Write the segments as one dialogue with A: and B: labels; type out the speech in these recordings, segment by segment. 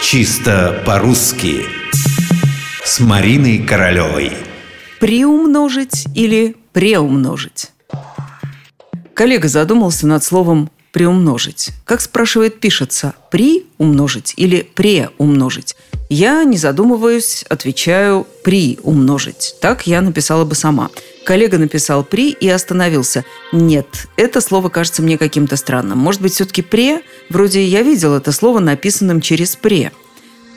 A: Чисто по-русски С Мариной Королевой
B: Приумножить или преумножить? Коллега задумался над словом «приумножить». Как, спрашивает, пишется «при умножить» или «преумножить»? Я, не задумываюсь, отвечаю «при умножить». Так я написала бы сама. Коллега написал «при» и остановился. Нет, это слово кажется мне каким-то странным. Может быть, все-таки «пре»? Вроде я видел это слово написанным через «пре».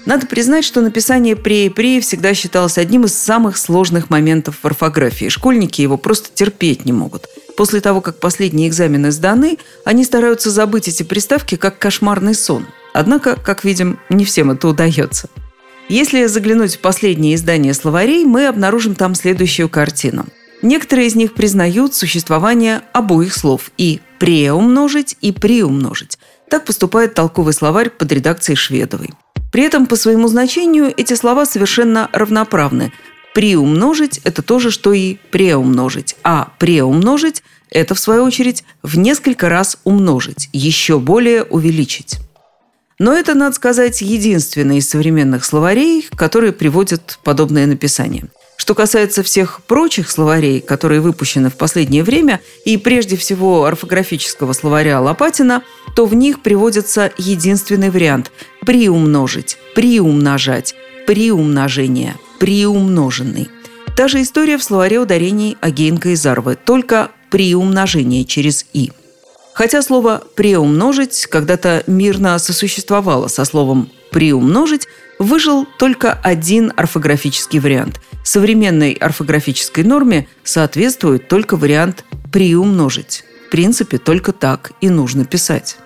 B: Надо признать, что написание «пре» и «при» всегда считалось одним из самых сложных моментов в орфографии. Школьники его просто терпеть не могут. После того, как последние экзамены сданы, они стараются забыть эти приставки как кошмарный сон. Однако, как видим, не всем это удается. Если заглянуть в последнее издание словарей, мы обнаружим там следующую картину. Некоторые из них признают существование обоих слов и «преумножить» и «приумножить». Так поступает толковый словарь под редакцией Шведовой. При этом по своему значению эти слова совершенно равноправны. Приумножить – это то же, что и преумножить, а преумножить – это, в свою очередь, в несколько раз умножить, еще более увеличить. Но это, надо сказать, единственный из современных словарей, которые приводят подобное написание. Что касается всех прочих словарей, которые выпущены в последнее время, и прежде всего орфографического словаря Лопатина, то в них приводится единственный вариант – приумножить, приумножать, приумножение, приумноженный. Та же история в словаре ударений Агеенко и Зарвы, только приумножение через «и». Хотя слово «преумножить» когда-то мирно сосуществовало со словом «приумножить», выжил только один орфографический вариант. Современной орфографической норме соответствует только вариант «приумножить». В принципе, только так и нужно писать.